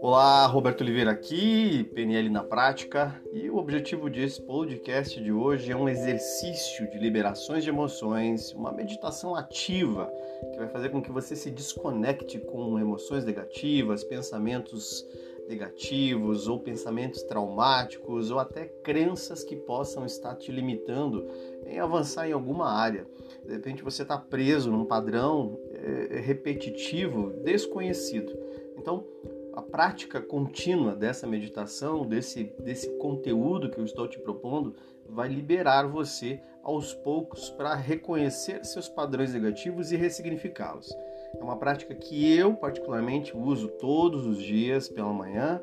Olá, Roberto Oliveira aqui, PNL na prática, e o objetivo desse podcast de hoje é um exercício de liberações de emoções, uma meditação ativa que vai fazer com que você se desconecte com emoções negativas, pensamentos ou pensamentos traumáticos ou até crenças que possam estar te limitando em avançar em alguma área. De repente você está preso num padrão é, repetitivo, desconhecido. Então, a prática contínua dessa meditação, desse, desse conteúdo que eu estou te propondo, vai liberar você aos poucos para reconhecer seus padrões negativos e ressignificá-los. É uma prática que eu, particularmente, uso todos os dias pela manhã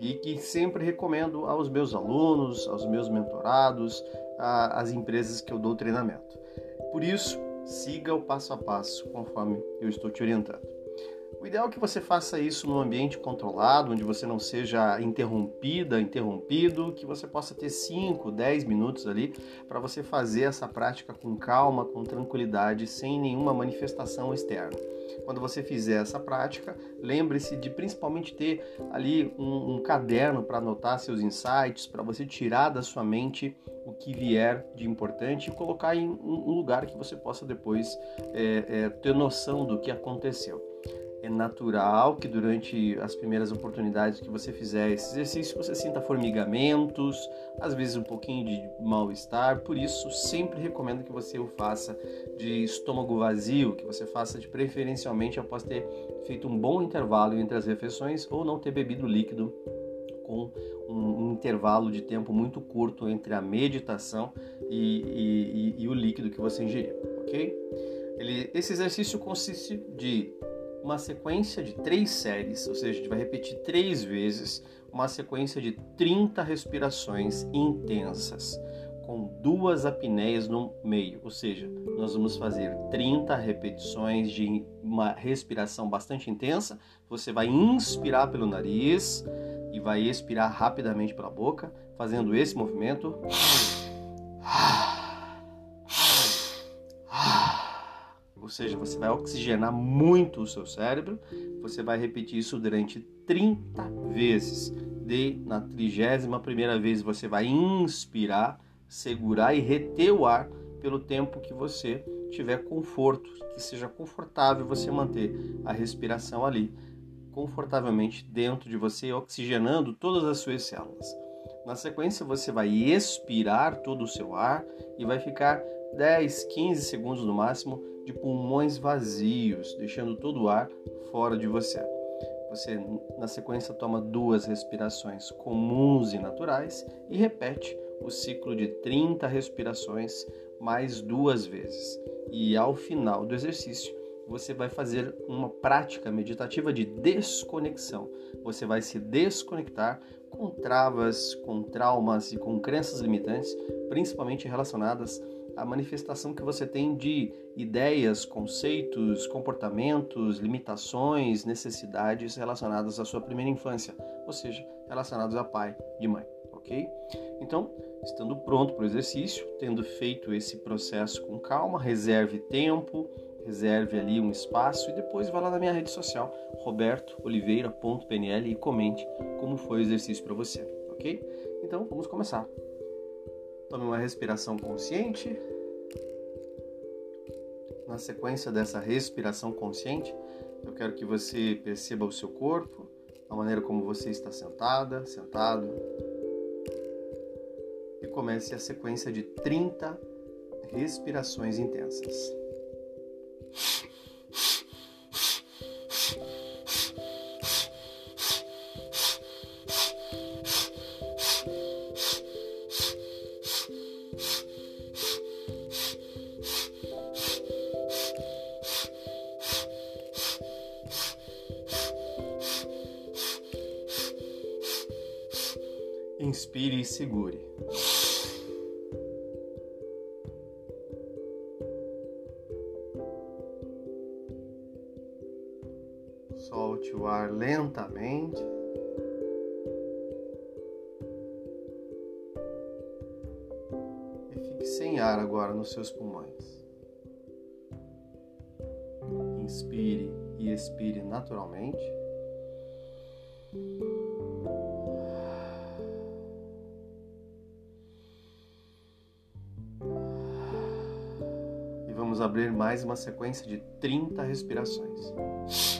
e que sempre recomendo aos meus alunos, aos meus mentorados, às empresas que eu dou treinamento. Por isso, siga o passo a passo conforme eu estou te orientando. O ideal é que você faça isso num ambiente controlado, onde você não seja interrompida, interrompido, que você possa ter 5, 10 minutos ali para você fazer essa prática com calma, com tranquilidade, sem nenhuma manifestação externa. Quando você fizer essa prática, lembre-se de principalmente ter ali um, um caderno para anotar seus insights, para você tirar da sua mente o que vier de importante e colocar em um lugar que você possa depois é, é, ter noção do que aconteceu é natural que durante as primeiras oportunidades que você fizer esse exercício você sinta formigamentos, às vezes um pouquinho de mal-estar. Por isso, sempre recomendo que você o faça de estômago vazio, que você faça de preferencialmente após ter feito um bom intervalo entre as refeições ou não ter bebido líquido com um, intervalo de tempo muito curto entre a meditação e, e, e, e o líquido que você ingeriu, ok? Ele, esse exercício consiste de uma sequência de três séries, ou seja, a gente vai repetir três vezes uma sequência de 30 respirações intensas, com duas apneias no meio, ou seja, nós vamos fazer 30 repetições de uma respiração bastante intensa. Você vai inspirar pelo nariz e vai expirar rapidamente pela boca, fazendo esse movimento. Ou seja, você vai oxigenar muito o seu cérebro. Você vai repetir isso durante 30 vezes. De na trigésima primeira vez você vai inspirar, segurar e reter o ar pelo tempo que você tiver conforto, que seja confortável você manter a respiração ali confortavelmente dentro de você, oxigenando todas as suas células. Na sequência, você vai expirar todo o seu ar e vai ficar 10, 15 segundos no máximo de pulmões vazios, deixando todo o ar fora de você. Você, na sequência, toma duas respirações comuns e naturais e repete o ciclo de 30 respirações mais duas vezes. E ao final do exercício, você vai fazer uma prática meditativa de desconexão. Você vai se desconectar com travas, com traumas e com crenças limitantes, principalmente relacionadas a manifestação que você tem de ideias, conceitos, comportamentos, limitações, necessidades relacionadas à sua primeira infância, ou seja, relacionados a pai e mãe, ok? Então, estando pronto para o exercício, tendo feito esse processo com calma, reserve tempo, reserve ali um espaço e depois vá lá na minha rede social, robertooliveira.pnl e comente como foi o exercício para você, ok? Então, vamos começar. Tome uma respiração consciente. Na sequência dessa respiração consciente, eu quero que você perceba o seu corpo, a maneira como você está sentada, sentado. E comece a sequência de 30 respirações intensas. Inspire e segure. Nos seus pulmões. Inspire e expire naturalmente. E vamos abrir mais uma sequência de 30 respirações.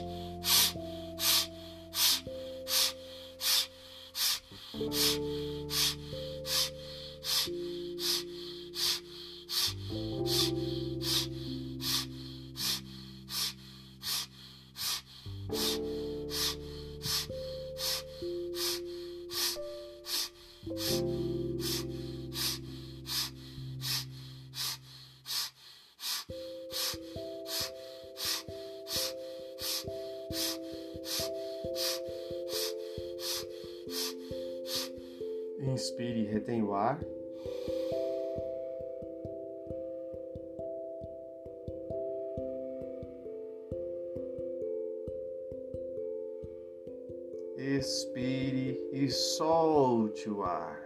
Inspire e retém o ar. Expire e solte o ar.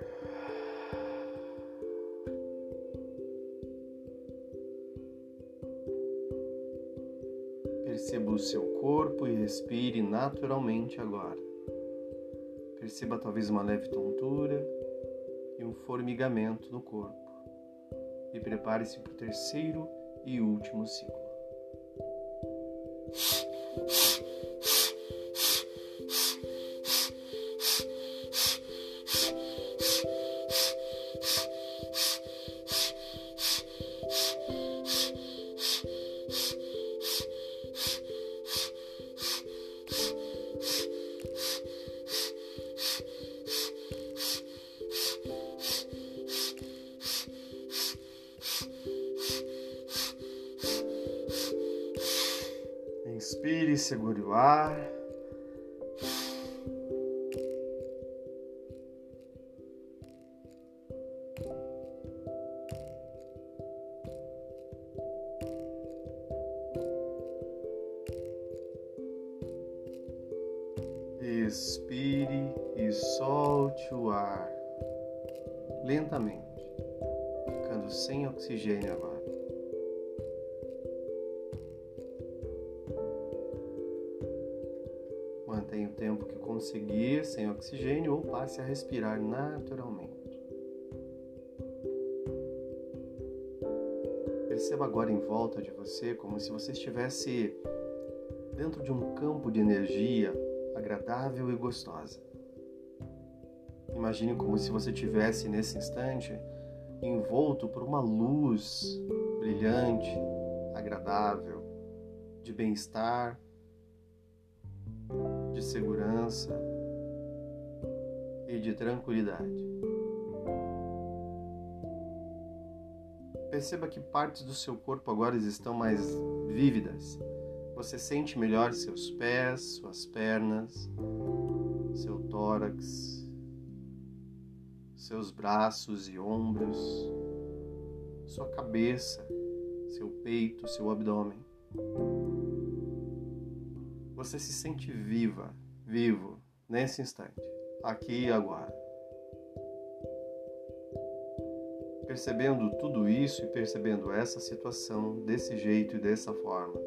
Perceba o seu corpo e respire naturalmente agora. Perceba talvez uma leve tontura e um formigamento no corpo. E prepare-se para o terceiro e último ciclo. Segure o ar. Expire e solte o ar lentamente, ficando sem oxigênio agora. Mantenha o tempo que conseguir sem oxigênio ou passe a respirar naturalmente. Perceba agora em volta de você como se você estivesse dentro de um campo de energia agradável e gostosa. Imagine como se você tivesse nesse instante envolto por uma luz brilhante, agradável, de bem-estar, de segurança e de tranquilidade. Perceba que partes do seu corpo agora estão mais vívidas. Você sente melhor seus pés, suas pernas, seu tórax, seus braços e ombros, sua cabeça, seu peito, seu abdômen. Você se sente viva, vivo, nesse instante, aqui e agora. Percebendo tudo isso e percebendo essa situação desse jeito e dessa forma.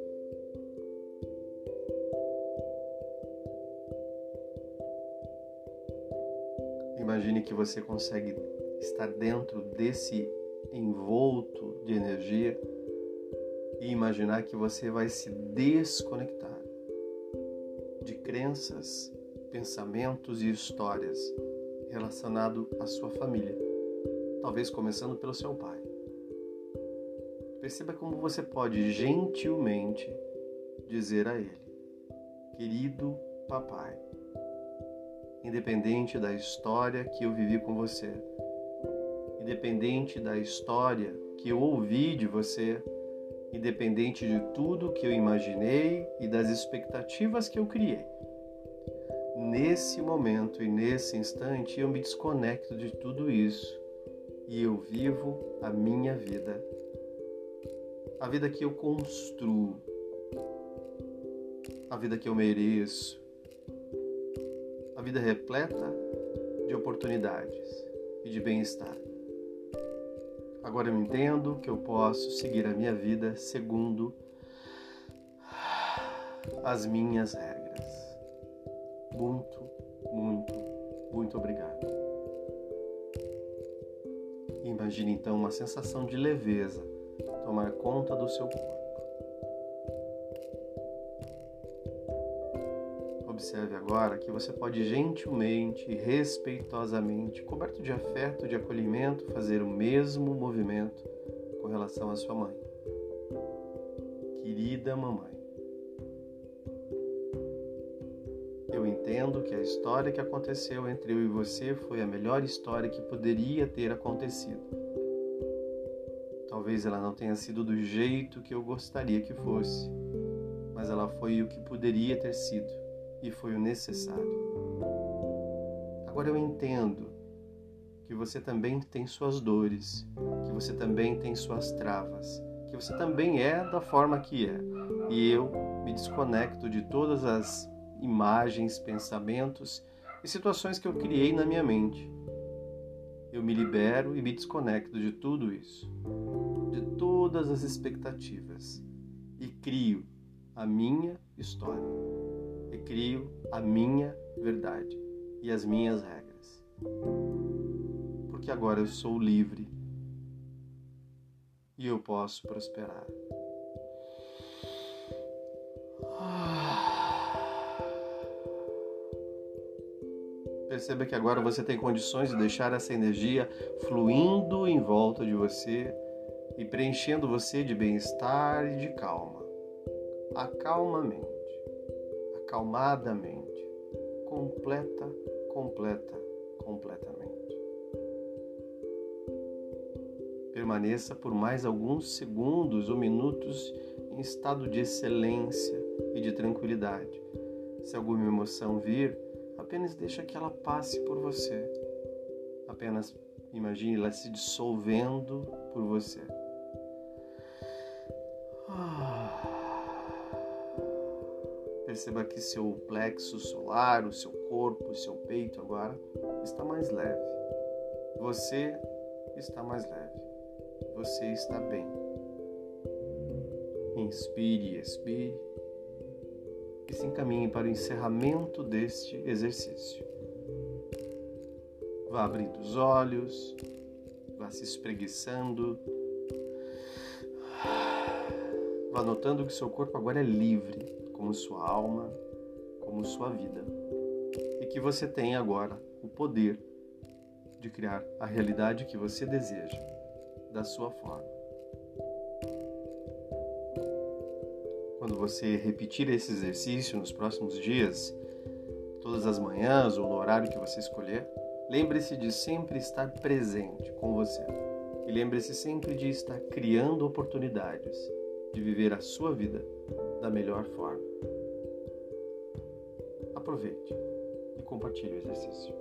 Imagine que você consegue estar dentro desse envolto de energia e imaginar que você vai se desconectar de crenças, pensamentos e histórias relacionado à sua família, talvez começando pelo seu pai. Perceba como você pode gentilmente dizer a ele: Querido papai, independente da história que eu vivi com você, independente da história que eu ouvi de você, independente de tudo que eu imaginei e das expectativas que eu criei. Nesse momento e nesse instante eu me desconecto de tudo isso e eu vivo a minha vida, a vida que eu construo, a vida que eu mereço, a vida repleta de oportunidades e de bem-estar. Agora eu entendo que eu posso seguir a minha vida segundo as minhas regras. Muito, muito, muito obrigado. Imagine então uma sensação de leveza tomar conta do seu corpo. Observe agora que você pode gentilmente respeitosamente, coberto de afeto, de acolhimento, fazer o mesmo movimento com relação à sua mãe. Querida mamãe, eu entendo que a história que aconteceu entre eu e você foi a melhor história que poderia ter acontecido. Talvez ela não tenha sido do jeito que eu gostaria que fosse, mas ela foi o que poderia ter sido e foi o necessário. Agora eu entendo que você também tem suas dores, que você também tem suas travas, que você também é da forma que é. E eu me desconecto de todas as imagens, pensamentos e situações que eu criei na minha mente. Eu me libero e me desconecto de tudo isso, de todas as expectativas e crio a minha história. E crio a minha verdade e as minhas regras porque agora eu sou livre e eu posso prosperar. Perceba que agora você tem condições de deixar essa energia fluindo em volta de você e preenchendo você de bem-estar e de calma. Acalmamente, acalmadamente, completa, completa, completamente. permaneça por mais alguns segundos ou minutos em estado de excelência e de tranquilidade. Se alguma emoção vir, apenas deixe que ela passe por você. Apenas imagine ela se dissolvendo por você. Perceba que seu plexo solar, o seu corpo, o seu peito agora está mais leve. Você está mais leve você está bem. Inspire e expire e se encaminhe para o encerramento deste exercício. Vá abrindo os olhos, vá se espreguiçando, vá notando que seu corpo agora é livre, como sua alma, como sua vida, e que você tem agora o poder de criar a realidade que você deseja da sua forma. Quando você repetir esse exercício nos próximos dias, todas as manhãs ou no horário que você escolher, lembre-se de sempre estar presente com você. E lembre-se sempre de estar criando oportunidades de viver a sua vida da melhor forma. Aproveite e compartilhe o exercício.